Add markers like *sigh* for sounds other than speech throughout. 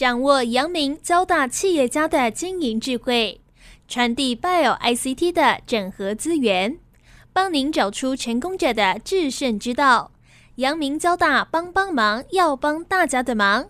掌握阳明交大企业家的经营智慧，传递 Bio ICT 的整合资源，帮您找出成功者的制胜之道。阳明交大帮帮忙，要帮大家的忙。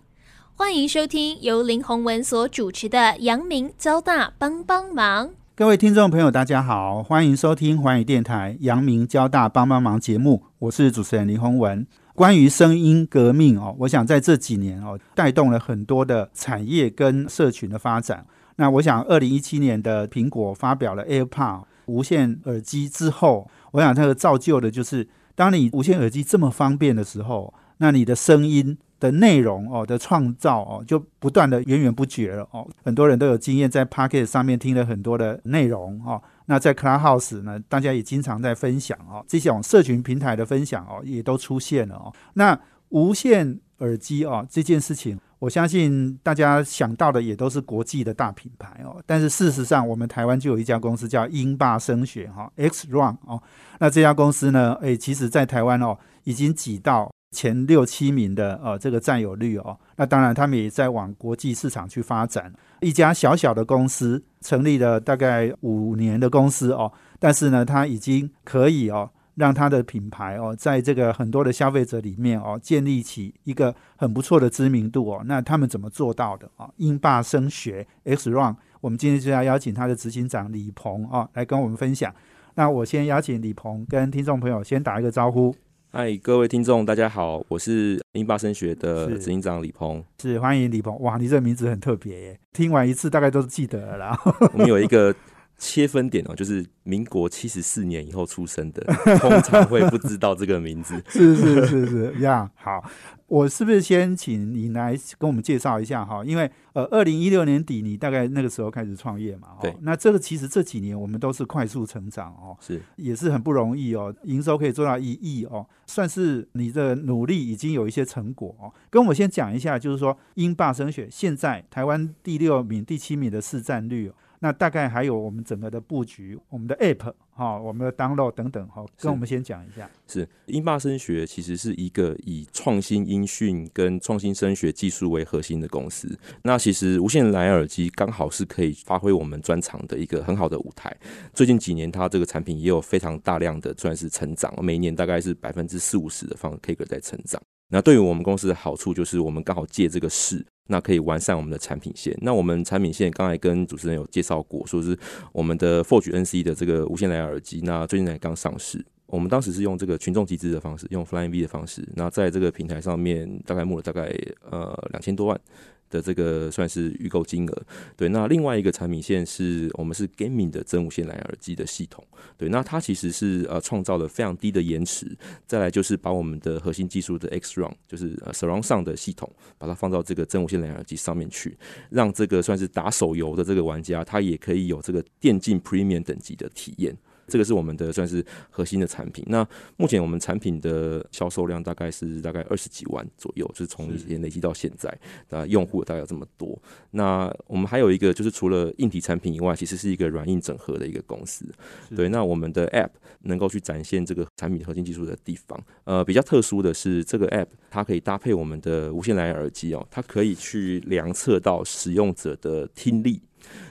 欢迎收听由林宏文所主持的阳明交大帮帮忙。各位听众朋友，大家好，欢迎收听环宇电台阳明交大帮帮忙节目，我是主持人林宏文。关于声音革命哦，我想在这几年哦，带动了很多的产业跟社群的发展。那我想，二零一七年的苹果发表了 AirPod 无线耳机之后，我想这个造就的就是，当你无线耳机这么方便的时候，那你的声音。的内容哦的创造哦，就不断的源源不绝了哦。很多人都有经验，在 Pocket 上面听了很多的内容哦。那在 Clubhouse 呢，大家也经常在分享哦。这种社群平台的分享哦，也都出现了哦。那无线耳机哦这件事情，我相信大家想到的也都是国际的大品牌哦。但是事实上，我们台湾就有一家公司叫英霸声学哈 X Run 哦。那这家公司呢，诶，其实在台湾哦，已经挤到。前六七名的呃这个占有率哦，那当然他们也在往国际市场去发展。一家小小的公司成立了大概五年的公司哦，但是呢，它已经可以哦让它的品牌哦在这个很多的消费者里面哦建立起一个很不错的知名度哦。那他们怎么做到的啊？英霸升学 X Run，我们今天就要邀请他的执行长李鹏啊来跟我们分享。那我先邀请李鹏跟听众朋友先打一个招呼。嗨，各位听众，大家好，我是英巴声学的执行长李鹏，是欢迎李鹏。哇，你这个名字很特别耶，听完一次大概都是记得了。*laughs* 我们有一个切分点哦，就是民国七十四年以后出生的，*laughs* 通常会不知道这个名字。是是是是，呀，*laughs* 好。我是不是先请你来跟我们介绍一下哈？因为呃，二零一六年底你大概那个时候开始创业嘛，对。那这个其实这几年我们都是快速成长哦，是也是很不容易哦，营收可以做到一亿哦，算是你的努力已经有一些成果哦。跟我先讲一下，就是说英霸升学现在台湾第六名、第七名的市占率。那大概还有我们整个的布局，我们的 App 哈，我们的 Download 等等哈，跟我们先讲一下。是英霸声学其实是一个以创新音讯跟创新声学技术为核心的公司。那其实无线蓝牙耳机刚好是可以发挥我们专长的一个很好的舞台。最近几年，它这个产品也有非常大量的算是成长，每年大概是百分之四五十的方 K 个在成长。那对于我们公司的好处就是，我们刚好借这个势。那可以完善我们的产品线。那我们产品线刚才跟主持人有介绍过，说是我们的 Forge NC 的这个无线蓝牙耳机，那最近才刚上市。我们当时是用这个群众集资的方式，用 Flying V 的方式，那在这个平台上面大概募了大概呃两千多万。的这个算是预购金额，对。那另外一个产品线是我们是 Gaming 的真无线蓝牙耳机的系统，对。那它其实是呃创造了非常低的延迟，再来就是把我们的核心技术的 X Run，就是呃 Surround 上的系统，把它放到这个真无线蓝牙耳机上面去，让这个算是打手游的这个玩家，他也可以有这个电竞 Premium 等级的体验。这个是我们的算是核心的产品。那目前我们产品的销售量大概是大概二十几万左右，就是从以前累积到现在，那用户大概有这么多。那我们还有一个就是除了硬体产品以外，其实是一个软硬整合的一个公司。对，那我们的 App 能够去展现这个产品核心技术的地方。呃，比较特殊的是这个 App 它可以搭配我们的无线蓝牙耳机哦，它可以去量测到使用者的听力。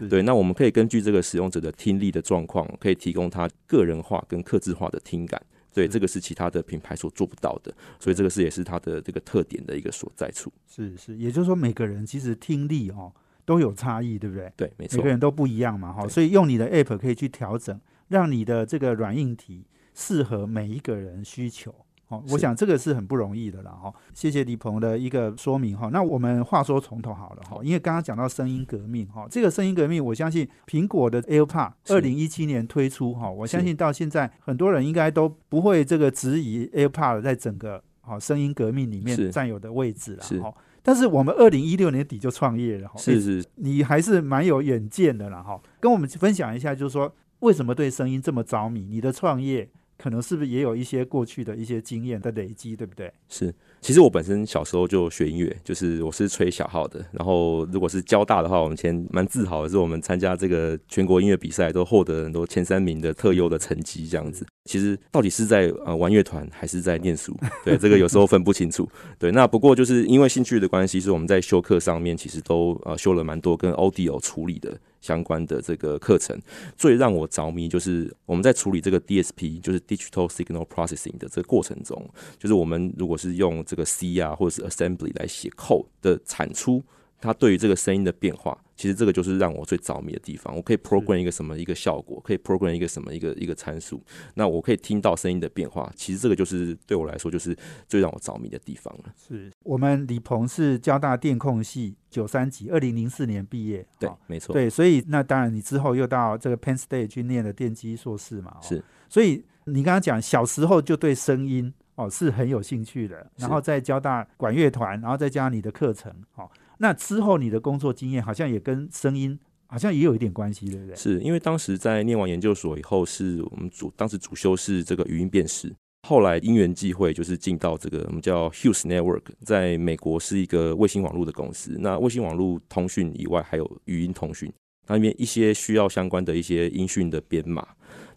对，那我们可以根据这个使用者的听力的状况，可以提供他个人化跟克制化的听感。对，这个是其他的品牌所做不到的，所以这个是也是它的这个特点的一个所在处。是是，也就是说每个人其实听力哦都有差异，对不对？对，没错，每个人都不一样嘛，哈。所以用你的 App 可以去调整，让你的这个软硬体适合每一个人需求。哦，我想这个是很不容易的了哈。谢谢李鹏的一个说明哈。那我们话说从头好了哈，因为刚刚讲到声音革命哈，这个声音革命，我相信苹果的 AirPod 二零一七年推出哈，我相信到现在很多人应该都不会这个质疑 AirPod 在整个好声音革命里面占有的位置了哈。但是我们二零一六年底就创业了哈，是是，你还是蛮有远见的了哈。跟我们分享一下，就是说为什么对声音这么着迷？你的创业。可能是不是也有一些过去的一些经验的累积，对不对？是，其实我本身小时候就学音乐，就是我是吹小号的。然后如果是交大的话，我们前蛮自豪的是，我们参加这个全国音乐比赛都获得很多前三名的特优的成绩，这样子。其实到底是在呃玩乐团还是在念书？对，这个有时候分不清楚。*laughs* 对，那不过就是因为兴趣的关系，是我们在修课上面其实都呃修了蛮多跟 audio 处理的。相关的这个课程，最让我着迷就是我们在处理这个 DSP，就是 Digital Signal Processing 的这个过程中，就是我们如果是用这个 C 啊或者是 Assembly 来写 code 的产出。它对于这个声音的变化，其实这个就是让我最着迷的地方。我可以 program 一个什么一个效果，可以 program 一个什么一个一个参数，那我可以听到声音的变化。其实这个就是对我来说，就是最让我着迷的地方了。是我们李鹏是交大电控系九三级，二零零四年毕业。对，没错。对，所以那当然你之后又到这个 Penn State 去念了电机硕士嘛。是，所以你刚刚讲小时候就对声音哦是很有兴趣的，然后在交大管乐团，然后再加上你的课程，哦。那之后，你的工作经验好像也跟声音好像也有一点关系，对不对？是因为当时在念完研究所以后，是我们主当时主修是这个语音辨识，后来因缘际会，就是进到这个我们叫 Hughes Network，在美国是一个卫星网络的公司。那卫星网络通讯以外，还有语音通讯，那里面一些需要相关的一些音讯的编码。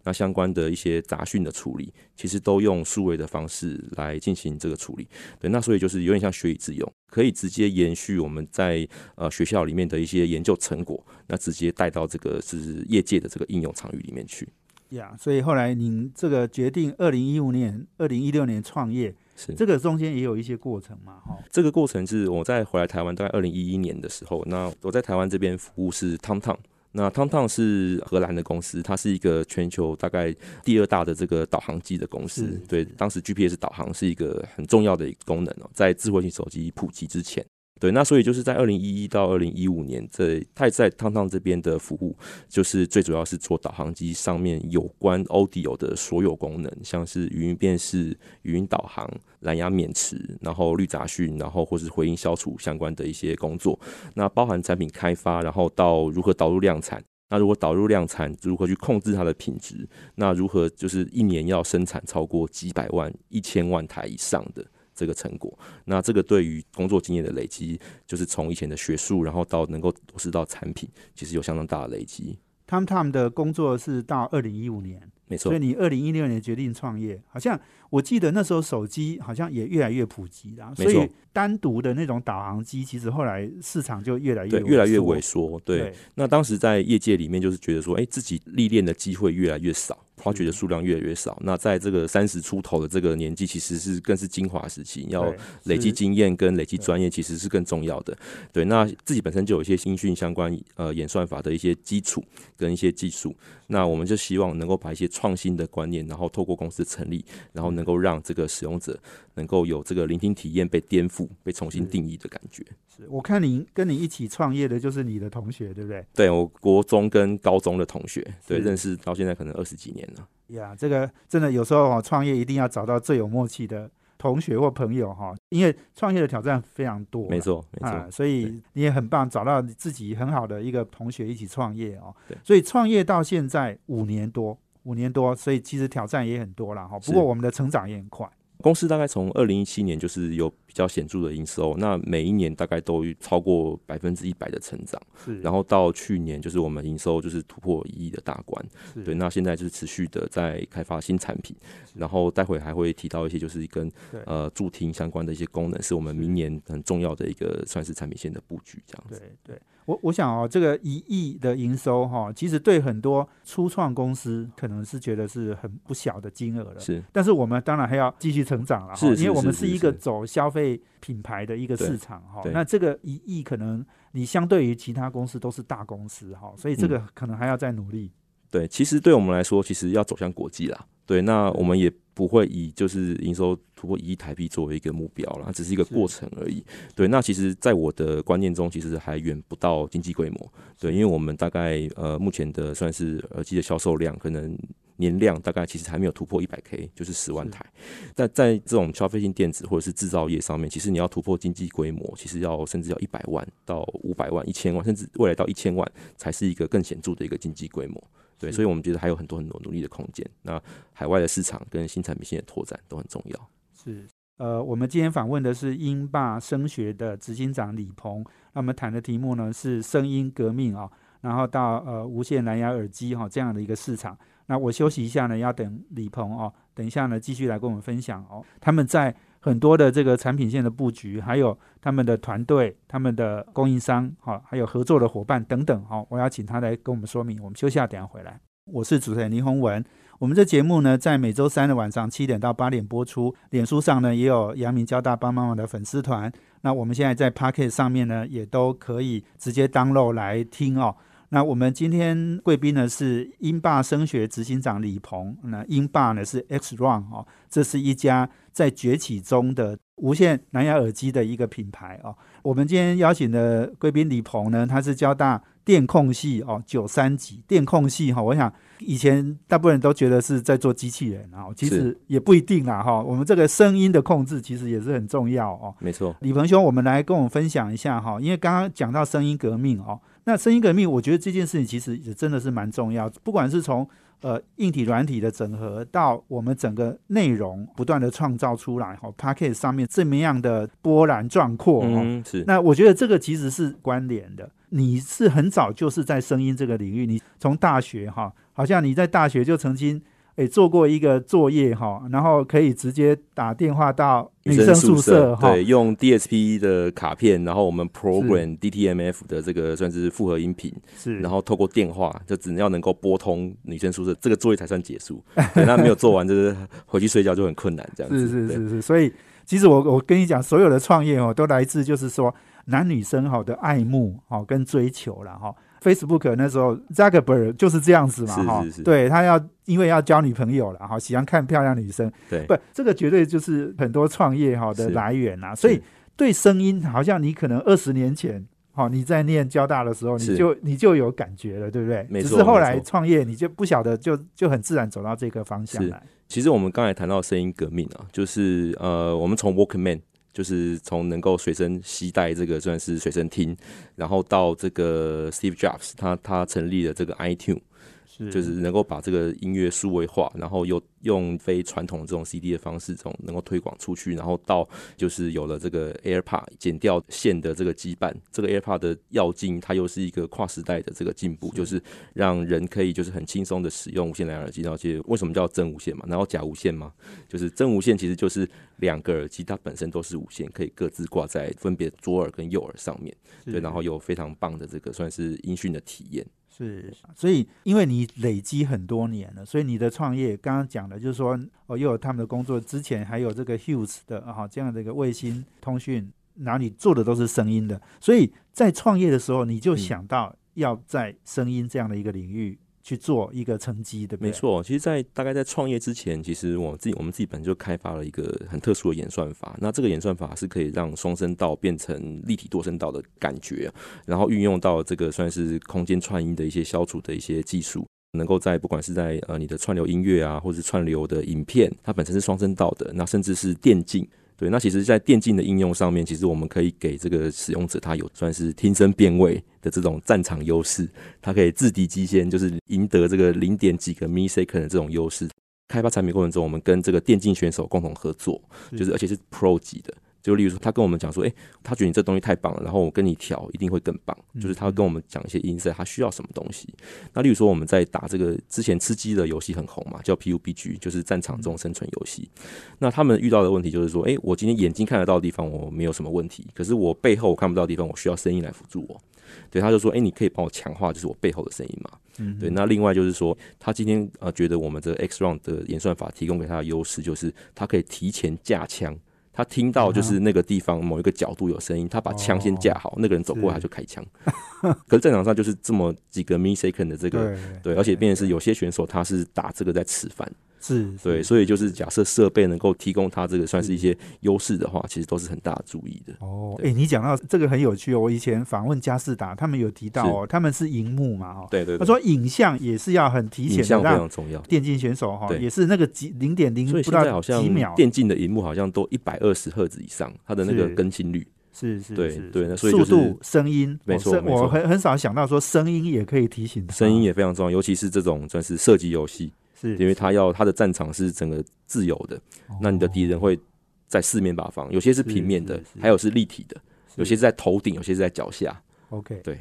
那相关的一些杂讯的处理，其实都用数位的方式来进行这个处理。对，那所以就是有点像学以致用，可以直接延续我们在呃学校里面的一些研究成果，那直接带到这个是业界的这个应用场域里面去。呀，所以后来您这个决定，二零一五年、二零一六年创业，是这个中间也有一些过程嘛？哈，这个过程是我在回来台湾大概二零一一年的时候，那我在台湾这边服务是 TomTom。那 TomTom 是荷兰的公司，它是一个全球大概第二大的这个导航机的公司。对，当时 GPS 导航是一个很重要的一个功能哦，在智慧型手机普及之前。对，那所以就是在二零一一到二零一五年，这他在汤汤这边的服务，就是最主要是做导航机上面有关 Audio 的所有功能，像是语音辨识、语音导航、蓝牙免持，然后滤杂讯，然后或是回音消除相关的一些工作。那包含产品开发，然后到如何导入量产，那如果导入量产，如何去控制它的品质，那如何就是一年要生产超过几百万、一千万台以上的。这个成果，那这个对于工作经验的累积，就是从以前的学术，然后到能够落实到产品，其实有相当大的累积。Tom Tom 的工作是到二零一五年，没错。所以你二零一六年决定创业，好像我记得那时候手机好像也越来越普及了，所以单独的那种导航机，其实后来市场就越来越越来越萎缩。对，那当时在业界里面，就是觉得说，哎，自己历练的机会越来越少。project 的数量越来越少，那在这个三十出头的这个年纪，其实是更是精华时期，要累积经验跟累积专业，其实是更重要的。对，那自己本身就有一些新讯相关呃演算法的一些基础跟一些技术，那我们就希望能够把一些创新的观念，然后透过公司成立，然后能够让这个使用者能够有这个聆听体验被颠覆、被重新定义的感觉。是我看你跟你一起创业的就是你的同学，对不对？对，我国中跟高中的同学，对，认识到现在可能二十几年了。呀，这个真的有时候哈，创业一定要找到最有默契的同学或朋友哈，因为创业的挑战非常多。没错，没错。所以你也很棒，找到自己很好的一个同学一起创业哦。对。所以创业到现在五年多，五年多，所以其实挑战也很多了哈。不过我们的成长也很快。公司大概从二零一七年就是有比较显著的营收，那每一年大概都超过百分之一百的成长。是，然后到去年就是我们营收就是突破一亿的大关。对，那现在就是持续的在开发新产品，然后待会还会提到一些就是跟呃助听相关的一些功能，是我们明年很重要的一个算是产品线的布局这样子。对对。我我想哦，这个一亿的营收哈，其实对很多初创公司可能是觉得是很不小的金额了。是，但是我们当然还要继续成长了，是，因为我们是一个走消费品牌的一个市场哈。那这个一亿可能你相对于其他公司都是大公司哈，所以这个可能还要再努力。对，其实对我们来说，其实要走向国际啦。对，那我们也不会以就是营收突破一亿台币作为一个目标了，只是一个过程而已。对，那其实，在我的观念中，其实还远不到经济规模。对，因为我们大概呃目前的算是耳机的销售量，可能年量大概其实还没有突破一百 K，就是十万台。但在这种消费性电子或者是制造业上面，其实你要突破经济规模，其实要甚至要一百万到五百万、一千万，甚至未来到一千万，才是一个更显著的一个经济规模。对，所以我们觉得还有很多很多努力的空间。那海外的市场跟新产品线的拓展都很重要。是。呃，我们今天访问的是英霸声学的执行长李鹏，那我们谈的题目呢是声音革命啊，然后到呃无线蓝牙耳机哈这样的一个市场。那我休息一下呢，要等李鹏哦，等一下呢继续来跟我们分享哦，他们在很多的这个产品线的布局，还有他们的团队、他们的供应商好，还有合作的伙伴等等哈，我要请他来跟我们说明。我们休息下，等下回来。我是主持人林宏文。我们这节目呢，在每周三的晚上七点到八点播出。脸书上呢，也有阳明交大帮帮忙的粉丝团。那我们现在在 Pocket 上面呢，也都可以直接 download 来听哦。那我们今天贵宾呢是英霸声学执行长李鹏。那英霸呢是 X Run 哦，这是一家在崛起中的无线蓝牙耳机的一个品牌哦。我们今天邀请的贵宾李鹏呢，他是交大。电控系哦，九三级电控系哈，我想以前大部分人都觉得是在做机器人啊，其实也不一定啦哈。我们这个声音的控制其实也是很重要哦。没错，李鹏兄，我们来跟我们分享一下哈，因为刚刚讲到声音革命哦，那声音革命，我觉得这件事情其实也真的是蛮重要，不管是从呃硬体软体的整合，到我们整个内容不断的创造出来哈 p a c k e t 上面这么样的波澜壮阔哦，是。那我觉得这个其实是关联的。你是很早就是在声音这个领域，你从大学哈，好像你在大学就曾经诶做过一个作业哈，然后可以直接打电话到女生宿舍哈，对，用 DSP 的卡片，然后我们 program DTMF 的这个算是复合音频，是，然后透过电话就只要能够拨通女生宿舍，这个作业才算结束。*laughs* 那没有做完，就是回去睡觉就很困难这样子。是是是是，所以其实我我跟你讲，所有的创业哦，都来自就是说。男女生好的爱慕好跟追求了哈，Facebook 那时候 Zuckerberg 就是这样子嘛哈，对他要因为要交女朋友了哈，喜欢看漂亮女生，对，不这个绝对就是很多创业哈的来源呐，所以对声音好像你可能二十年前好你在念交大的时候你就你就有感觉了，对不对？没错，只是后来创业你就不晓得就就很自然走到这个方向来。其实我们刚才谈到声音革命啊，就是呃我们从 Walkman。就是从能够随身携带这个算是随身听，然后到这个 Steve Jobs，他他成立了这个 iTunes。就是能够把这个音乐数位化，然后又用非传统这种 CD 的方式，这种能够推广出去，然后到就是有了这个 AirPod 剪掉线的这个羁绊，这个 AirPod 的要进，它又是一个跨时代的这个进步，就是让人可以就是很轻松的使用无线蓝牙耳机。然后，其实为什么叫真无线嘛？然后假无线嘛？就是真无线其实就是两个耳机它本身都是无线，可以各自挂在分别左耳跟右耳上面，对，然后有非常棒的这个算是音讯的体验。是，所以因为你累积很多年了，所以你的创业刚刚讲的，就是说哦，又有他们的工作，之前还有这个 Hughes 的哈这样的一个卫星通讯，哪里做的都是声音的，所以在创业的时候，你就想到要在声音这样的一个领域。去做一个成绩的，没错。其实，在大概在创业之前，其实我自己我们自己本身就开发了一个很特殊的演算法。那这个演算法是可以让双声道变成立体多声道的感觉，然后运用到这个算是空间串音的一些消除的一些技术，能够在不管是在呃你的串流音乐啊，或者是串流的影片，它本身是双声道的，那甚至是电竞。对，那其实，在电竞的应用上面，其实我们可以给这个使用者，他有算是听声辨位的这种战场优势，他可以自敌机先，就是赢得这个零点几个 millisecond 的这种优势。开发产品过程中，我们跟这个电竞选手共同合作，就是而且是 Pro 级的。就例如说，他跟我们讲说，哎，他觉得你这东西太棒了，然后我跟你调一定会更棒。就是他跟我们讲一些音色，他需要什么东西。那例如说，我们在打这个之前吃鸡的游戏很红嘛，叫 PUBG，就是战场这种生存游戏。那他们遇到的问题就是说，哎，我今天眼睛看得到的地方我没有什么问题，可是我背后我看不到的地方，我需要声音来辅助我。对，他就说，哎，你可以帮我强化，就是我背后的声音嘛。嗯，对。那另外就是说，他今天呃觉得我们这个 X Round 的演算法提供给他的优势，就是他可以提前架枪。他听到就是那个地方某一个角度有声音，他把枪先架好，那个人走过来就开枪。*laughs* 可是战场上就是这么几个 millisecond 的这个，对，而且变成是有些选手他是打这个在吃饭。是对，所以就是假设设备能够提供它这个算是一些优势的话，其实都是很大的注意的。哦，哎，你讲到这个很有趣哦。我以前访问加士达，他们有提到哦，他们是荧幕嘛，哦，对对。他说影像也是要很提前，影像非常重要。电竞选手哈，也是那个几零点零，所以现在好像电竞的荧幕好像都一百二十赫兹以上，它的那个更新率是是，对对。那所以速度、声音，没错没错。我很很少想到说声音也可以提醒，声音也非常重要，尤其是这种算是射击游戏。是，因为他要他的战场是整个自由的，那你的敌人会在四面八方，有些是平面的还有是立体的，有些是在头顶，有些是在脚下。OK 对，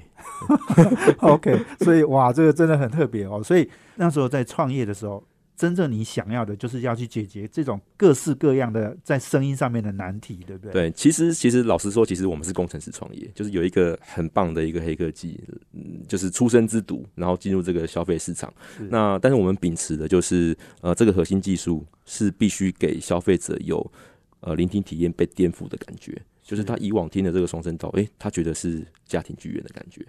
*laughs* OK，所以哇，这个真的很特别哦。所以那时候在创业的时候，真正你想要的就是要去解决这种各式各样的在声音上面的难题，对不对？对，其实其实老实说，其实我们是工程师创业，就是有一个很棒的一个黑科技，嗯，就是出生之犊，然后进入这个消费市场。那但是我们秉持的就是，呃，这个核心技术是必须给消费者有呃聆听体验被颠覆的感觉，就是他以往听的这个双声道，诶、他觉得是家庭剧院的感觉。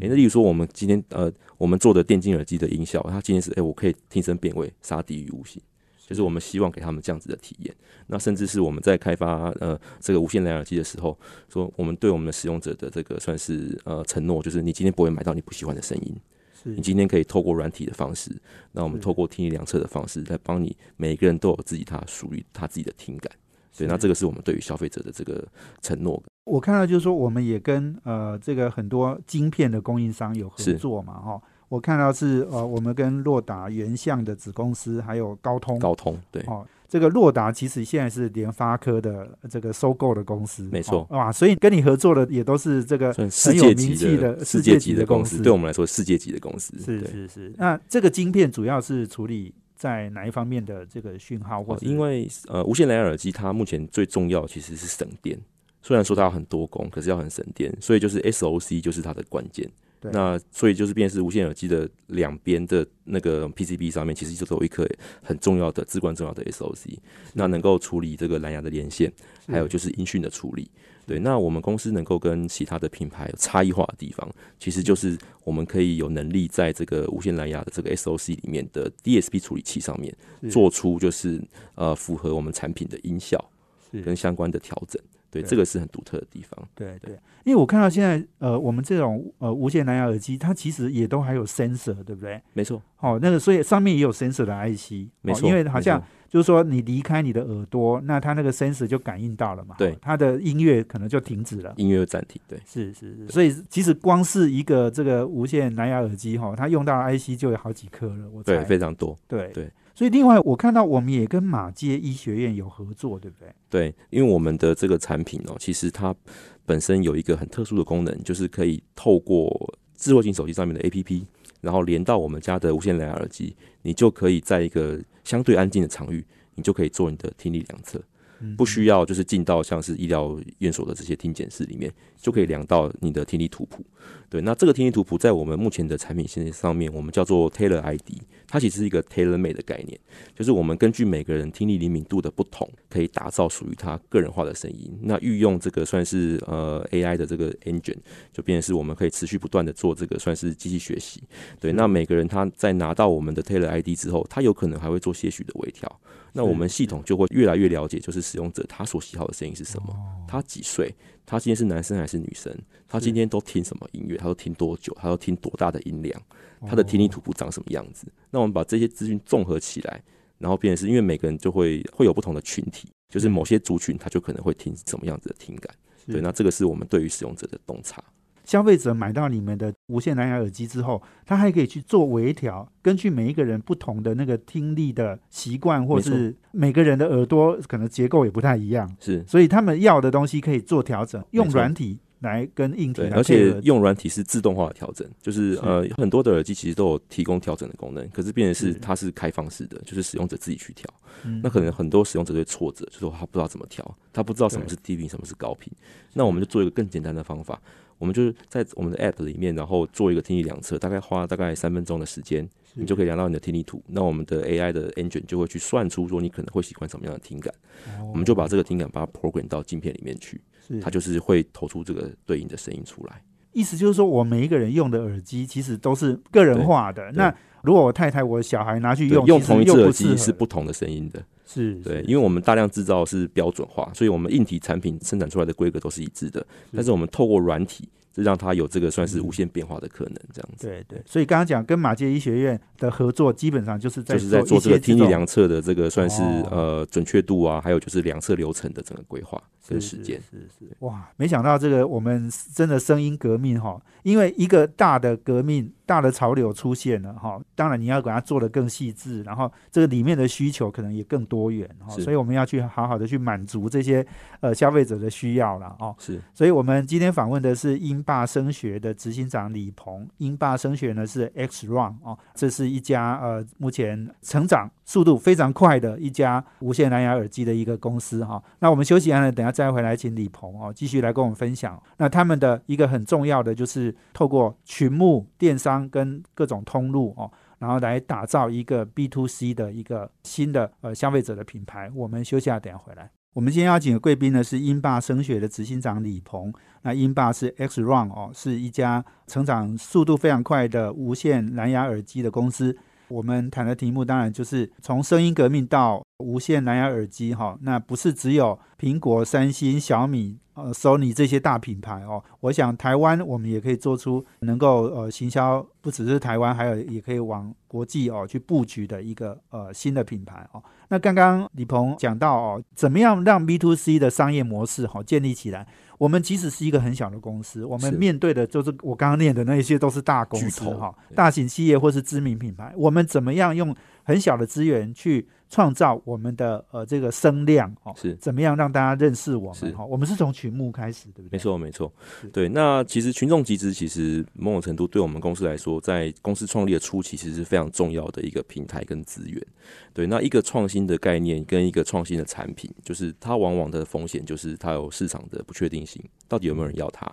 诶、那例如说我们今天呃我们做的电竞耳机的音效，它今天是诶、我可以听声辨位，杀敌于无形。就是我们希望给他们这样子的体验。那甚至是我们在开发呃这个无线蓝牙耳机的时候，说我们对我们的使用者的这个算是呃承诺，就是你今天不会买到你不喜欢的声音，是你今天可以透过软体的方式，那我们透过听力量测的方式来帮你，每一个人都有自己他属于他自己的听感。对，是那这个是我们对于消费者的这个承诺。我看到就是说，我们也跟呃这个很多晶片的供应商有合作嘛，哈。我看到是呃，我们跟洛达原相的子公司，还有高通，高通对，哦，这个洛达其实现在是联发科的这个收购的公司，没错哦哇，所以跟你合作的也都是这个世很有界级名气的世界级的公司，对我们来说世界级的公司。是是是。那这个晶片主要是处理在哪一方面的这个讯号，或哦者因为呃，无线蓝牙耳机它目前最重要其实是省电，虽然说它要很多功，可是要很省电，所以就是 SOC 就是它的关键。那所以就是便是无线耳机的两边的那个 PCB 上面，其实就都有一颗很重要的、至关重要的 SOC，那能够处理这个蓝牙的连线，还有就是音讯的处理。对，那我们公司能够跟其他的品牌有差异化的地方，其实就是我们可以有能力在这个无线蓝牙的这个 SOC 里面的 DSP 处理器上面做出就是呃符合我们产品的音效跟相关的调整。对，对。这个是很独特的地方。对对，因为我看到现在呃，我们这种呃无线蓝牙耳机，它其实也都还有 sensor，对不对？没错，哦，那个所以上面也有 sensor 的 IC，没错，哦因为好像就是说你离开你的耳朵，那它那个 sensor 就感应到了嘛，对。哦它的音乐可能就停止了。音乐暂停。对，是是是，所以其实光是一个这个无线蓝牙耳机哈、它用到 IC 就有好几颗了，我对，非常多。对。对所以另外我看到我们也跟马街医学院有合作，对不对？对，因为我们的这个产品哦，其实它本身有一个很特殊的功能，就是可以透过智慧型手机上面的 APP，然后连到我们家的无线蓝牙耳机，你就可以在一个相对安静的场域，你就可以做你的听力量测。嗯不需要就是进到像是医疗院所的这些听检室里面，就可以量到你的听力图谱。对，那这个听力图谱在我们目前的产品线上面，我们叫做 Tailor ID，它其实是一个 tailor made 的概念，就是我们根据每个人听力灵敏度的不同，可以打造属于他个人化的声音。那运用这个算是呃 AI 的这个 engine，就变成是我们可以持续不断的做这个算是机器学习。对，那每个人他在拿到我们的 Tailor ID 之后，他有可能还会做些许的微调。那我们系统就会越来越了解，就是使用者他所喜好的声音是什么，他几岁，他今天是男生还是女生，他今天都听什么音乐，他都听多久，他都听多大的音量，他的听力图谱长什么样子。那我们把这些资讯综合起来，然后变成是因为每个人就会会有不同的群体，就是某些族群他就可能会听什么样子的听感。对，那这个是我们对于使用者的洞察。消费者买到你们的无线蓝牙耳机之后，他还可以去做微调，根据每一个人不同的那个听力的习惯，或没是每个人的耳朵可能结构也不太一样，是。所以他们要的东西可以做调整，用软体来跟硬体对，来而且用软体是自动化的调整，就是是。呃很多的耳机其实都有提供调整的功能，可是变成是是。它是开放式的，就是使用者自己去调。嗯。那可能很多使用者会挫折，就是他不知道怎么调，他不知道什么是低频，什么是高频。那我们就做一个更简单的方法，我们就是在我们的 App 里面，然后做一个听力量测，大概花大概三分钟的时间，你就可以量到你的听力图。那我们的 AI 的 engine 就会去算出说你可能会喜欢什么样的听感，我们就把这个听感把它 program 到镜片里面去，它就是会投出这个对应的声音出来。意思就是说，我每一个人用的耳机其实都是个人化的。那如果我太太、我小孩拿去用，用同一只耳机是不同的声音的。是对，因为我们大量制造是标准化，所以我们硬体产品生产出来的规格都是一致的，但是我们透过软体，是让他有这个算是无限变化的可能，这样子。对对，所以刚刚讲跟马街医学院的合作，基本上就是在就是在做这个听力量测的这个算是、哦呃准确度啊，还有就是量测流程的整个规划跟是时间。是是是哇，没想到这个我们真的声音革命哈，因为一个大的革命大的潮流出现了哈，当然你要把它做得更细致，然后这个里面的需求可能也更多元哈，所以我们要去好好的去满足这些呃消费者的需要了哦。是所以我们今天访问的是英霸声学的执行长李鹏。英霸声学呢是 X Run 哦，这是一家呃目前成长速度非常快的一家无线蓝牙耳机的一个公司哈、那我们休息完了，等下再回来请李鹏哦继续来跟我们分享。那他们的一个很重要的就是透过群目电商跟各种通路哦。然后来打造一个 B to C 的一个新的呃消费者的品牌。我们休息下，等下回来。我们今天邀请的贵宾呢是英霸声学的执行长李鹏。那英霸是 X Run 哦，是一家成长速度非常快的无线蓝牙耳机的公司。我们谈的题目当然就是从声音革命到无线蓝牙耳机哈、那不是只有苹果、三星、小米、呃 Sony 这些大品牌哦。我想台湾我们也可以做出能够呃行销，不只是台湾，还有也可以往国际哦去布局的一个呃新的品牌哦。那刚刚李鹏讲到哦，怎么样让 B to C 的商业模式好、建立起来？我们即使是一个很小的公司，我们面对的就是我刚刚念的那些都是大公司哈、大型企业或是知名品牌。我们怎么样用很小的资源去创造我们的呃这个声量哦？是怎么样让大家认识我们是哈？我们是从曲目开始，对不对？没。错，没错。对，那其实群众集资，其实某种程度对我们公司来说，在公司创立的初期，其实是非常重要的一个平台跟资源。对，那一个创新的概念跟一个创新的产品，就是它往往的风险就是它有市场的不确定性，到底有没有人要它？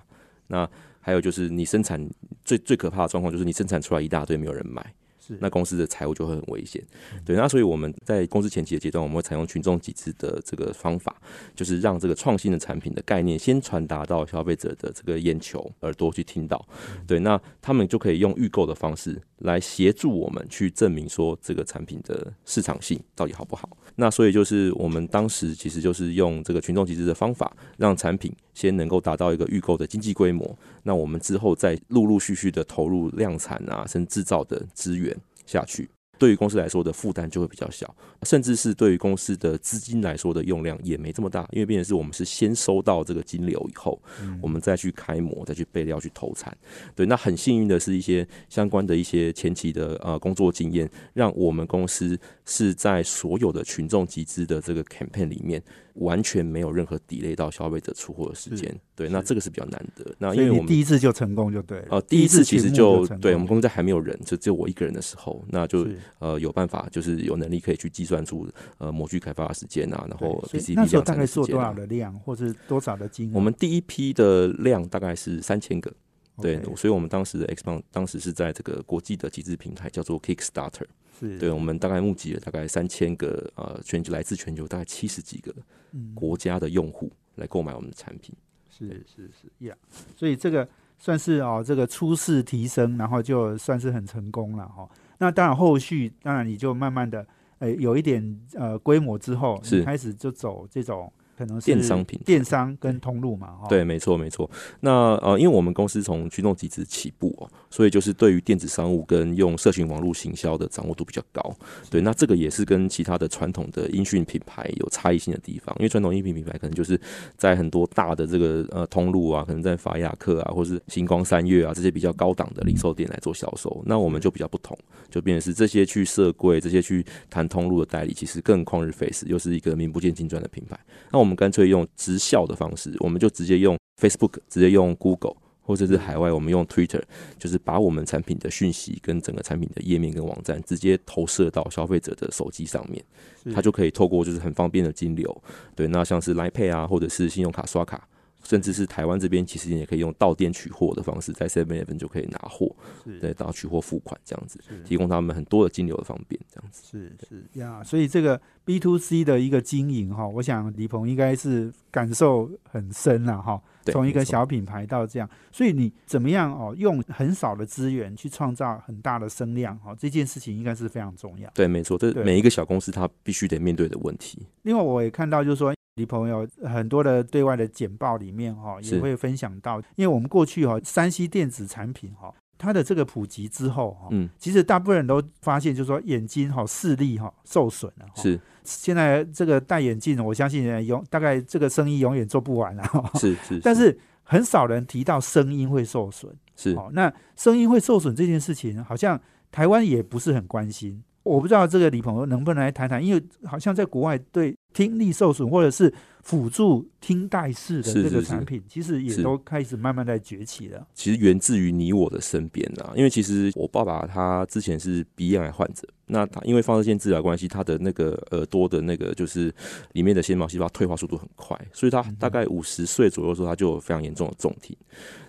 那还有就是你生产最最可怕的状况，就是你生产出来一大堆没有人买。是那公司的财务就会很危险。对，那所以我们在公司前期的阶段，我们会采用群众集资的这个方法，就是让这个创新的产品的概念先传达到消费者的这个眼球、耳朵去听到。对，那他们就可以用预购的方式来协助我们去证明说这个产品的市场性到底好不好。那所以就是我们当时其实就是用这个群众集资的方法，让产品先能够达到一个预购的经济规模。那我们之后再陆陆续续的投入量产啊，甚至制造的资源下去。对于公司来说的负担就会比较小，甚至是对于公司的资金来说的用量也没这么大，因为变成是我们是先收到这个金流以后，我们再去开模，再去备料去投产。对，那很幸运的是一些相关的一些前期的呃工作经验，让我们公司是在所有的群众集资的这个 campaign 里面，完全没有任何 delay 到消费者出货的时间。对，那这个是比较难得。那因为我们第一次就成功就对了。呃，第一次其实就对我们公司在还没有人，就只有我一个人的时候，那就呃有办法，就是有能力可以去计算出呃模具开发的时间啊，然后对所以那时候大概做多少的量，或是多少的金额？我们第一批的量大概是三千个，对所以我们当时的 Xbox 当时是在这个国际的集资平台叫做 Kickstarter，是。对我们大概募集了大概三千个呃全球来自全球大概七十几个嗯。国家的用户来购买我们的产品。是是是呀所以这个算是哦，这个初试提升，然后就算是很成功了哈、哦。那当然后续当然你就慢慢的呃有一点呃规模之后，是。你开始就走这种可能是电商平台电商跟通路嘛。对，没错，没错。那呃，因为我们公司从驱动集资起步哦，所以就是对于电子商务跟用社群网络行销的掌握度比较高。对，那这个也是跟其他的传统的音讯品牌有差异性的地方。因为传统音频品牌可能就是在很多大的这个呃通路啊，可能在法雅克啊，或是星光三月啊这些比较高档的零售店来做销售。那我们就比较不同，就变成是这些去设柜、这些去谈通路的代理，其实更旷日费时，又是一个名不见经传的品牌。那我们干脆用直销的方式，我们就直接用 Facebook，直接用 Google，或者是海外我们用 Twitter，就是把我们产品的讯息跟整个产品的页面跟网站直接投射到消费者的手机上面，是它就可以透过就是很方便的金流，对，那像是 Line Pay 啊，或者是信用卡刷卡。甚至是台湾这边，其实也可以用到店取货的方式，在 Seven Eleven 就可以拿货，对，然后取货付款这样子，提供他们很多的金流的方便，这样子。是是呀，所以这个 B to C 的一个经营哈，我想李鹏应该是感受很深了哈。对从一个小品牌到这样，所以你怎么样哦，用很少的资源去创造很大的声量哈，这件事情应该是非常重要。对，没错，这每一个小公司它必须得面对的问题。另外，我也看到就是说。李朋友很多的对外的简报里面哈、也会分享到，因为我们过去哈、山西电子产品哈、它的这个普及之后哈、嗯，其实大部分人都发现，就是说眼睛哈、视力哈、受损了、哈。是现在这个戴眼镜，我相信永大概这个生意永远做不完了、哈。是是，但是很少人提到声音会受损。是哦，那声音会受损这件事情，好像台湾也不是很关心。我不知道这个李朋友能不能来谈谈，因为好像在国外对听力受损或者是辅助听带式的这个是是是产品，其实也都开始慢慢在崛起了。其实源自于你我的身边啊，因为其实我爸爸他之前是鼻咽癌患者，那他因为放射线治疗关系，他的那个耳朵的那个就是里面的纤毛细胞退化速度很快，所以他大概五十岁左右的时候，他就有非常严重的重听。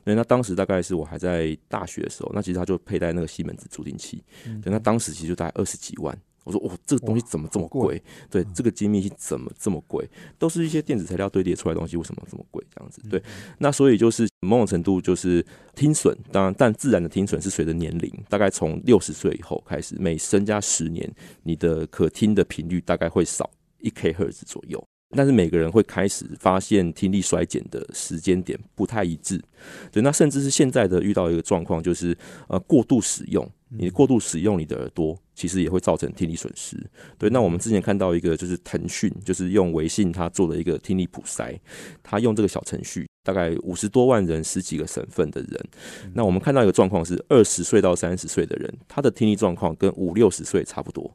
对，那当时大概是我还在大学的时候，那其实他就佩戴那个西门子助听器，对，那当时其实就大概二十几万。我说，哦，这个东西怎么这么贵贵？对，这个精密器怎么这么贵？都是一些电子材料堆叠出来的东西，为什么这么贵？这样子，对。那所以就是某种程度就是听损，当然，但自然的听损是随着年龄，大概从六十岁以后开始，每增加十年，你的可听的频率大概会少一 k 赫兹左右。但是每个人会开始发现听力衰减的时间点不太一致，对，那甚至是现在的遇到一个状况，就是呃过度使用，你过度使用你的耳朵，其实也会造成听力损失。对，那我们之前看到一个就是腾讯，就是用微信它做了一个听力普筛，它用这个小程序，大概五十多万人，十几个省份的人，那我们看到一个状况是，二十岁到三十岁的人，他的听力状况跟五六十岁差不多。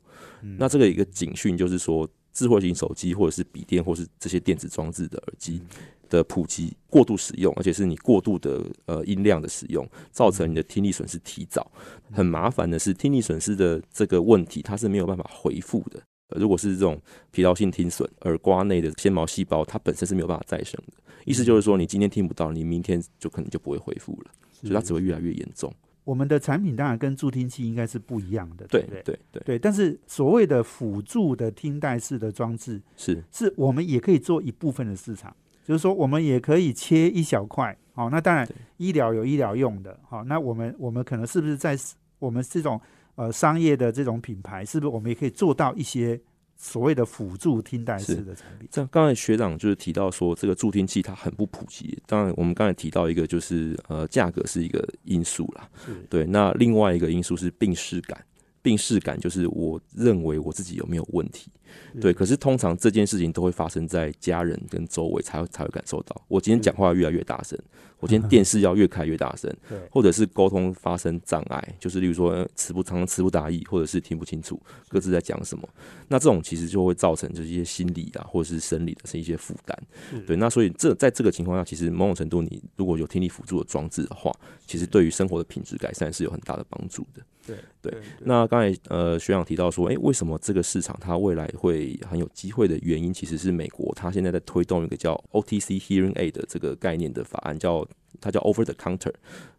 那这个一个警讯就是说，智慧型手机或者是笔电或是这些电子装置的耳机的普及过度使用，而且是你过度的呃音量的使用，造成你的听力损失提早。很麻烦的是，听力损失的这个问题，它是没有办法回复的。呃如果是这种疲劳性听损，耳瓜内的纤毛细胞它本身是没有办法再生的。意思就是说，你今天听不到，你明天就可能就不会恢复了，所以它只会越来越严重。我们的产品当然跟助听器应该是不一样的，对对？对对，对，但是所谓的辅助的听带式的装置，是是我们也可以做一部分的市场，就是说我们也可以切一小块。好、那当然医疗有医疗用的，好、那我们我们可能是不是在我们这种呃商业的这种品牌，是不是我们也可以做到一些所谓的辅助听带式的产品？这，刚才学长就是提到说，这个助听器它很不普及。当然，我们刚才提到一个就是呃，价格是一个因素啦。对，那另外一个因素是病视感。病视感就是我认为我自己有没有问题。对，可是通常这件事情都会发生在家人跟周围才会才会感受到。我今天讲话越来越大声，我今天电视要越开越大声，或者是沟通发生障碍，就是例如说呃词不常常词不达意，或者是听不清楚各自在讲什么。那这种其实就会造成就是一些心理啊，或者是生理的是一些负担。对，那所以这在这个情况下，其实某种程度你如果有听力辅助的装置的话，其实对于生活的品质改善是有很大的帮助的。对对那刚才呃学长提到说，诶，为什么这个市场它未来会很有机会的原因，其实是美国它现在在推动一个叫 OTC Hearing Aid 的这个概念的法案，叫它叫 Over the Counter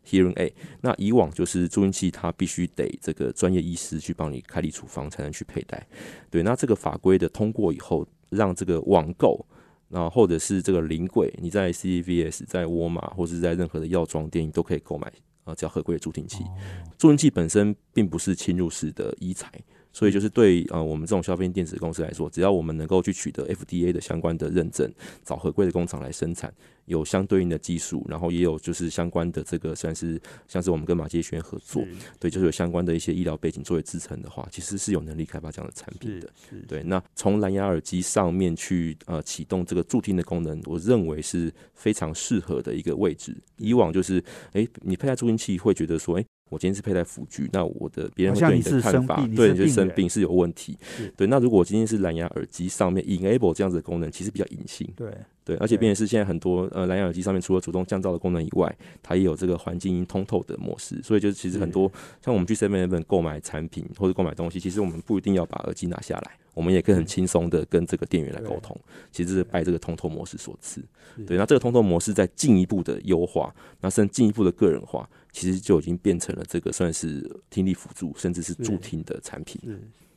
Hearing Aid。那以往就是助听器，它必须得这个专业医师去帮你开立处方才能去佩戴。对，那这个法规的通过以后，让这个网购。然后或者是这个临柜，你在 CVS、在沃尔玛或是在任何的药妆店，你都可以购买啊，叫合规的助听器。助听器本身并不是侵入式的医材，所以就是对呃我们这种消费电子公司来说，只要我们能够去取得 FDA 的相关的认证，找合规的工厂来生产，有相对应的技术，然后也有就是相关的这个算是像是我们跟马街学院合作，对，就是有相关的一些医疗背景作为支撑的话，其实是有能力开发这样的产品的。对，那从蓝牙耳机上面去呃启动这个助听的功能，我认为是非常适合的一个位置。以往就是，诶，你佩戴助听器会觉得说，诶，我今天是佩戴辅具，那我的别人会对你的看法对你就生病是有问题。对，那如果我今天是蓝牙耳机上面 enable 这样子的功能，其实比较隐性。对对，而且对。变成是现在很多呃蓝牙耳机上面除了主动降噪的功能以外，它也有这个环境音通透的模式，所以就是其实很多像我们去 Seven Eleven 购买产品或者购买东西，其实我们不一定要把耳机拿下来，我们也可以很轻松的跟这个店员来沟通，其实是拜这个通透模式所赐。对，那这个通透模式在进一步的优化，那甚至进一步的个人化，其实就已经变成了这个算是听力辅助甚至是助听的产品。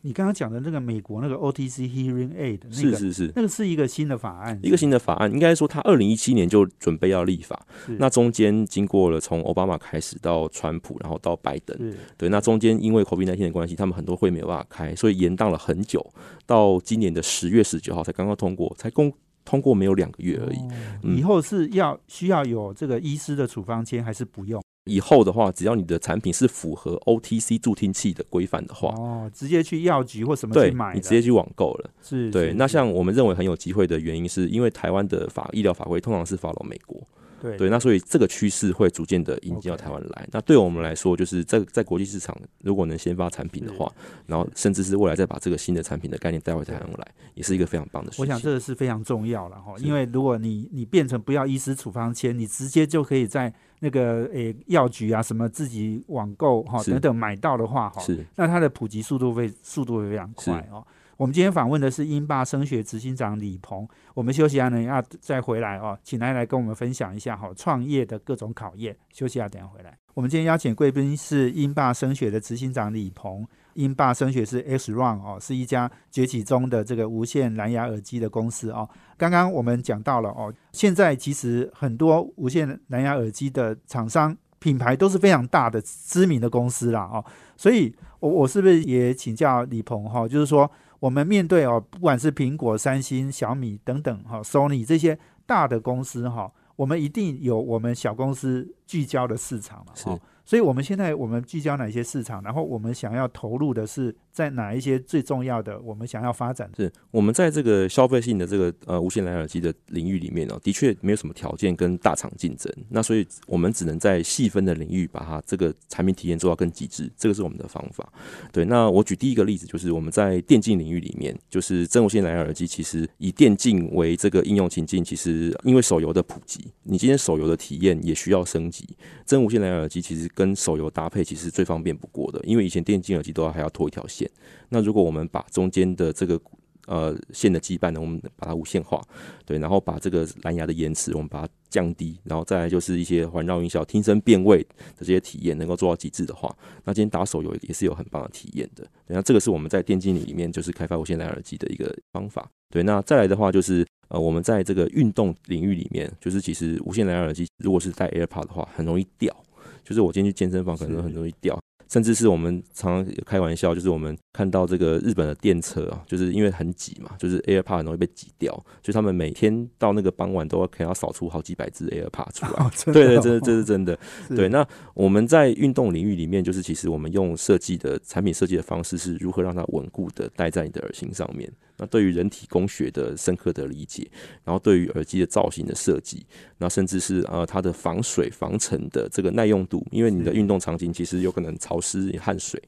是。你刚刚讲的那个美国那个 OTC Hearing Aid 那个，是是是。那个是一个新的法案，一个新的法案，应该说，他二零一七年就准备要立法，那中间经过了从奥巴马开始到川普，然后到拜登，对，那中间因为 COVID 1 9的关系，他们很多会没有办法开，所以延宕了很久，到今年的十月十九号才刚刚通过，才公通过没有两个月而已。嗯以后是要需要有这个医师的处方签，还是不用？以后的话，只要你的产品是符合 OTC 助听器的规范的话，哦，直接去药局或什么对去买，你直接去网购了。对，是是是。那像我们认为很有机会的原因，是因为台湾的法医疗法规通常是 follow 美国，对。对，那所以这个趋势会逐渐的引进到台湾来。那对我们来说，就是在在国际市场，如果能先发产品的话，然后甚至是未来再把这个新的产品的概念带回台湾来，也是一个非常棒的事情。我想这个是非常重要了哈，因为如果你你变成不要医师处方签，你直接就可以在那个诶药局啊什么自己网购哈是等等买到的话哈，是那它的普及速度会速度会非常快哦。我们今天访问的是英霸升学执行长李鹏，我们休息一下呢，要再回来哦，请他来跟我们分享一下哈创业的各种考验。休息一下，等一下回来。我们今天邀请贵宾是英霸升学的执行长李鹏，英霸声学是 X Run 哦，是一家崛起中的这个无线蓝牙耳机的公司哦。刚刚我们讲到了哦，现在其实很多无线蓝牙耳机的厂商品牌都是非常大的知名的公司啦哦，所以我我是不是也请教李鹏哈、就是说我们面对哦，不管是苹果、三星、小米等等哈、Sony 这些大的公司哈、我们一定有我们小公司聚焦的市场嘛是。哈、所以我们现在我们聚焦哪些市场，然后我们想要投入的是在哪一些最重要的，我们想要发展的。是我们在这个消费性的这个呃无线蓝牙耳机的领域里面呢、的确没有什么条件跟大厂竞争，那所以我们只能在细分的领域把它这个产品体验做到更极致，这个是我们的方法。对，那我举第一个例子就是我们在电竞领域里面，就是真无线蓝牙耳机，其实以电竞为这个应用情境，其实因为手游的普及，你今天手游的体验也需要升级，真无线蓝牙耳机其实跟手游搭配其实最方便不过的，因为以前电竞耳机都要还要拖一条线。那如果我们把中间的这个呃线的羁绊呢，我们把它无线化，对，然后把这个蓝牙的延迟我们把它降低，然后再来就是一些环绕音效、听声辨位的这些体验能够做到极致的话，那今天打手游也是有很棒的体验的。对，那这个是我们在电竞里面就是开发无线蓝牙耳机的一个方法。对，那再来的话就是呃，我们在这个运动领域里面，就是其实无线蓝牙耳机如果是戴 AirPod 的话，很容易掉。就是我今天去健身房，可能很容易掉，甚至是我们常常开玩笑，就是我们看到这个日本的电车啊，就是因为很挤嘛，就是 AirPod 很容易被挤掉，所以他们每天到那个傍晚都要可能要扫出好几百只 AirPod 出来。对对，哦这是这是真的。对，那我们在运动领域里面，就是其实我们用设计的产品设计的方式是如何让它稳固的戴在你的耳心上面。那对于人体工学的深刻的理解，然后对于耳机的造型的设计，那甚至是呃它的防水防尘的这个耐用度，因为你的运动场景其实有可能潮湿、汗水，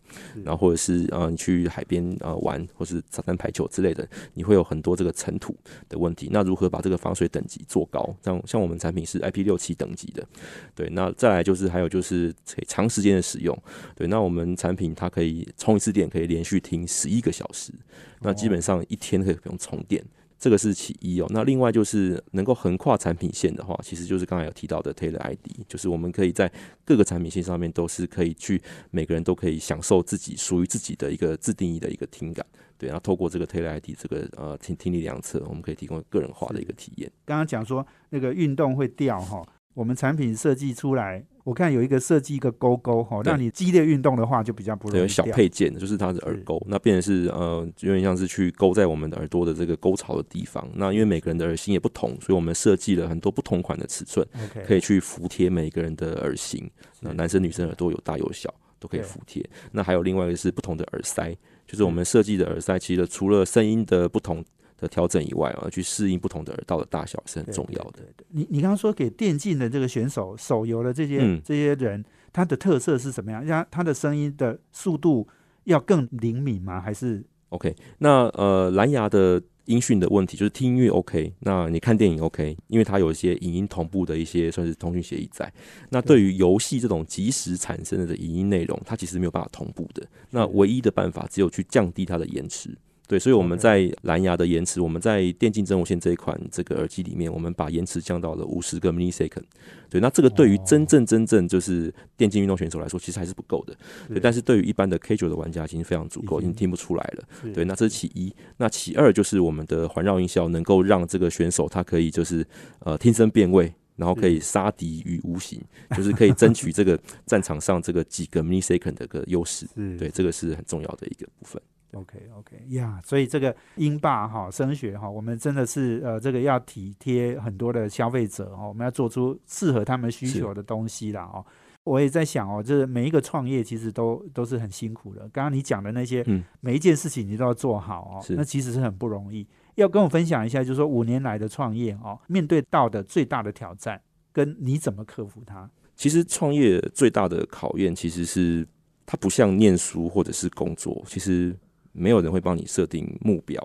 然后或者是呃你去海边呃玩，或是沙滩排球之类的，你会有很多这个尘土的问题。那如何把这个防水等级做高？像像我们产品是 IP 六七等级的，对，那再来就是还有就是可以长时间的使用，对，那我们产品它可以充一次电可以连续听十一个小时，那基本上一天可以不用充电。这个是其一哦，那另外就是能够横跨产品线的话，其实就是刚才有提到的 Taylor ID，就是我们可以在各个产品线上面都是可以去每个人都可以享受自己属于自己的一个自定义的一个听感，对，然后透过这个 Taylor ID 这个呃听听力量测，我们可以提供个人化的一个体验。刚刚讲说那个运动会掉哈，我们产品设计出来，我看有一个设计一个勾勾哈，对。让你激烈运动的话就比较不容，易有小配件，就是它的耳钩，那变成是呃，有点像是去勾在我们的耳朵的这个沟槽的地方。那因为每个人的耳型也不同，所以我们设计了很多不同款的尺寸可以去服贴每个人的耳型。那男生女生耳朵有大有小，都可以服贴。那还有另外一个是不同的耳塞，就是。我们设计的耳塞，其实除了声音的不同的调整以外啊，去适应不同的耳道的大小是很重要的。对对对你你刚刚说给电竞的这个选手、手游的这些、嗯这些人，他的特色是什么样？让他的声音的速度要更灵敏吗？还是 OK，那呃蓝牙的音讯的问题就是听音乐 OK，那你看电影 OK，因为它有一些影音同步的一些算是通讯协议在。那对于游戏这种即时产生的影音内容，它其实没有办法同步的。那唯一的办法只有去降低它的延迟。对，所以我们在蓝牙的延迟，我们在电竞真无线这一款这个耳机里面，我们把延迟降到了五十个 millisecond。对，那这个对于真正真正就是电竞运动选手来说，其实还是不够的。对，但是对于一般的 casual 的玩家，已经非常足够，已经听不出来了。对，那这是其一。那其二就是我们的环绕音效能够让这个选手他可以就是呃听声辨位。然后可以杀敌于无形，就是可以争取这个战场上这个几个 millisecond 的一个优势。是对，这个是很重要的一个部分。OK OK 呀所以这个英霸哈升学哈，我们真的是呃这个要体贴很多的消费者哈，我们要做出适合他们需求的东西啦哦。我也在想哦，就是每一个创业其实都都是很辛苦的。刚刚你讲的那些，嗯每一件事情你都要做好哦，是那其实是很不容易。要跟我分享一下，就是说五年来的创业哦，面对到的最大的挑战跟你怎么克服它？其实创业最大的考验，其实是它不像念书或者是工作，其实。没有人会帮你设定目标，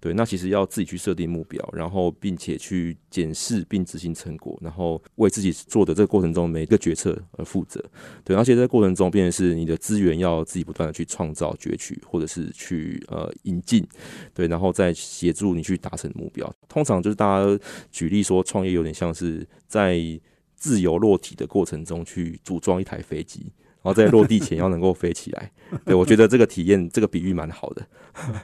对，那其实要自己去设定目标，然后并且去检视并执行成果，然后为自己做的这个过程中每一个决策而负责，对，而且在过程中，变成是你的资源要自己不断的去创造、攫取，或者是去呃引进，对，然后再协助你去达成目标。通常就是大家举例说，创业有点像是在自由落体的过程中去组装一台飞机。然后在落地前要能够飞起来，对我觉得这个体验这个比喻蛮好的，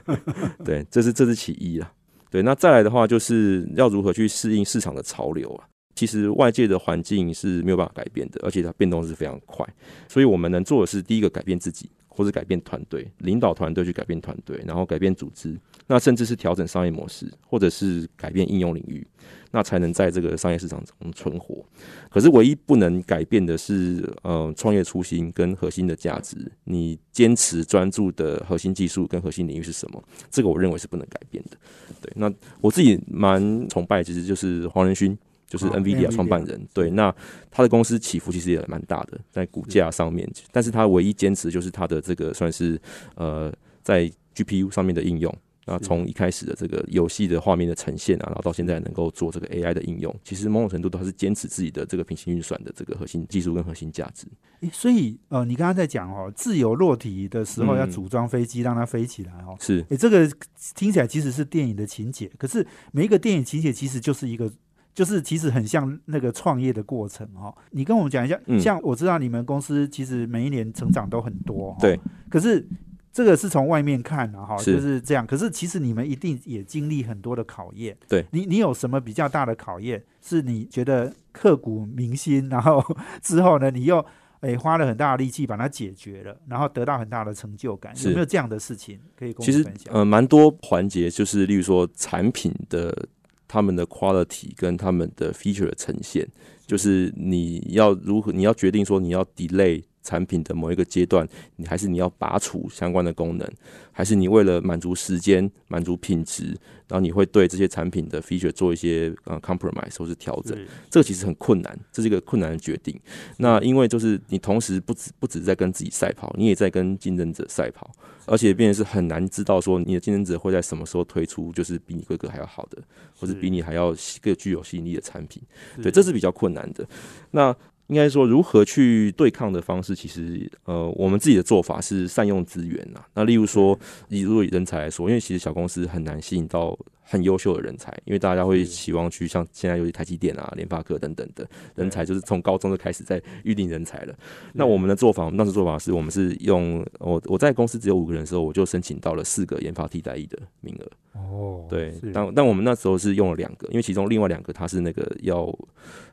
*laughs* 对，这是这是其一了。对，那再来的话就是要如何去适应市场的潮流啊？其实外界的环境是没有办法改变的，而且它变动是非常快，所以我们能做的是第一个改变自己。或者改变团队，领导团队去改变团队，然后改变组织，那甚至是调整商业模式，或者是改变应用领域，那才能在这个商业市场中存活。可是唯一不能改变的是，呃，创业初心跟核心的价值，你坚持专注的核心技术跟核心领域是什么？这个我认为是不能改变的。对，那我自己蛮崇拜，其实就是黄仁勋。就是 NVIDIA 创办人，对，那他的公司起伏其实也蛮大的，在股价上面，但是他唯一坚持就是他的这个算是呃在 GPU 上面的应用，那从一开始的这个游戏的画面的呈现啊，然后到现在能够做这个 AI 的应用，其实某种程度都还是坚持自己的这个平行运算的这个核心技术跟核心价值。诶所以呃，你刚刚在讲哦，自由落体的时候要组装飞机让它飞起来哦，是，哎，这个听起来其实是电影的情节，可是每一个电影情节其实就是一个。就是其实很像那个创业的过程哈，你跟我们讲一下，像我知道你们公司其实每一年成长都很多，对。可是这个是从外面看的哈，就是这样。可是其实你们一定也经历很多的考验，对。你你有什么比较大的考验？是你觉得刻骨铭心，然后 *laughs* 之后呢，你又诶花了很大的力气把它解决了，然后得到很大的成就感，有没有这样的事情可以跟我们分享？呃，蛮多环节，就是例如说产品的。他们的 quality 跟他们的 feature 的呈现，就是你要如何，你要决定说你要 delay 产品的某一个阶段，你还是你要拔除相关的功能，还是你为了满足时间、满足品质。然后你会对这些产品的 feature 做一些呃 compromise 或是调整，这个其实很困难，这是一个困难的决定。那因为就是你同时不止不止在跟自己赛跑，你也在跟竞争者赛跑，而且变成是很难知道说你的竞争者会在什么时候推出就是比你规格还要好的，或是比你还要更具有吸引力的产品。对，这是比较困难的。那应该说如何去对抗的方式，其实呃我们自己的做法是善用资源呐。那例如说以如果以人才来说，因为其实小公司很难吸引到。很优秀的人才，因为大家会期望去像现在有些台积电啊、联发科等等的人才，就是从高中就开始在预定人才了。那我们的做法，当时做法是我们是用我我在公司只有五个人的时候，我就申请到了四个研发替代役的名额。哦，对，但但我们那时候是用了两个，因为其中另外两个它是那个要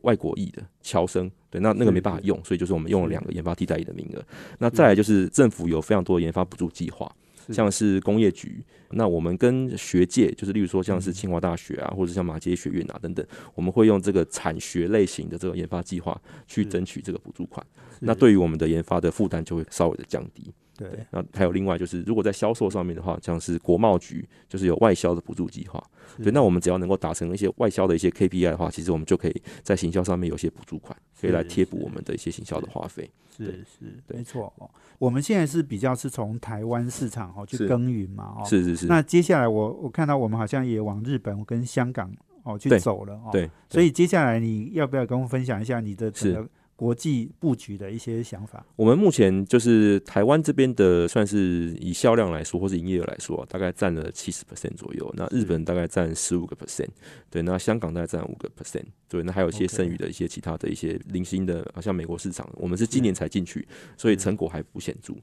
外国裔的侨生，对，那那个没办法用，所以就是我们用了两个研发替代役的名额。那再来就是政府有非常多的研发补助计划。像是工业局，那我们跟学界，就是例如说像是清华大学啊，或者像马街学院啊等等，我们会用这个产学类型的这个研发计划去争取这个补助款。那对于我们的研发的负担就会稍微的降低。对，那还有另外就是，如果在销售上面的话，像是国贸局就是有外销的补助计划。对，那我们只要能够达成一些外销的一些 KPI 的话，其实我们就可以在行销上面有些补助款，可以来贴补我们的一些行销的花费。是是，没错哦。我们现在是比较是从台湾市场哦去耕耘嘛哦。是是是。那接下来我我看到我们好像也往日本跟香港哦去走了哦。对。所以接下来你要不要跟我分享一下你的整个？国际布局的一些想法。我们目前就是台湾这边的，算是以销量来说，或是营业额来说，大概占了七十 percent 左右。那日本大概占十五个 percent，对。那香港大概占五个 percent，对。那还有一些剩余的一些其他的一些零星的，好像美国市场，我们是今年才进去，所以成果还不显著。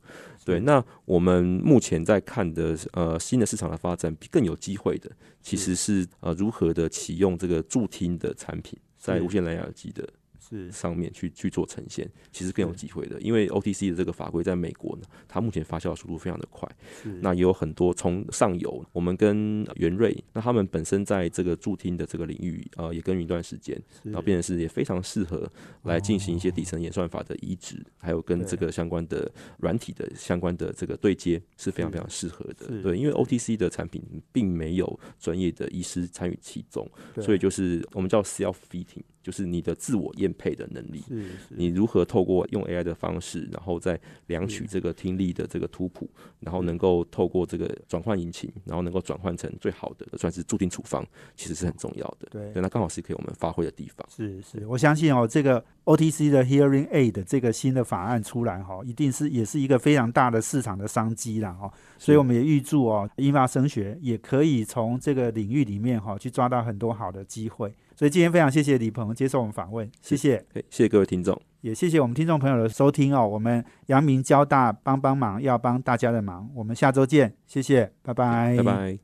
对。那我们目前在看的，呃，新的市场的发展更有机会的，其实是呃如何的启用这个助听的产品，在无线蓝牙耳机的。是。上面去去做呈现，其实更有机会的。因为 OTC 的这个法规在美国呢，它目前发酵的速度非常的快，是。那也有很多从上游，我们跟元瑞，那他们本身在这个助听的这个领域，呃，也耕耘一段时间，然后变成是也非常适合来进行一些底层演算法的移植，还有跟这个相关的软体的相关的这个对接是非常非常适合的。对，因为 OTC 的产品并没有专业的医师参与其中，所以就是我们叫 self fitting，就是你的自我验配的能力。是是你如何透过用 AI 的方式，然后再量取这个听力的这个图谱，然后能够透过这个转换引擎，然后能够转换成最好的，算是注定处方，其实是很重要的。对对，那刚好是可以我们发挥的地方。是是，我相信哦，这个 OTC 的 Hearing Aid 这个新的法案出来哈、一定是也是一个非常大的市场的商机啦哈、所以我们也预祝哦，英法升学也可以从这个领域里面哈、去抓到很多好的机会。所以今天非常谢谢李鹏接受我们访问，谢谢谢谢各位听众。也谢谢我们听众朋友的收听哦。我们阳明交大帮帮忙要帮大家的忙，我们下周见，谢谢，拜拜，拜拜。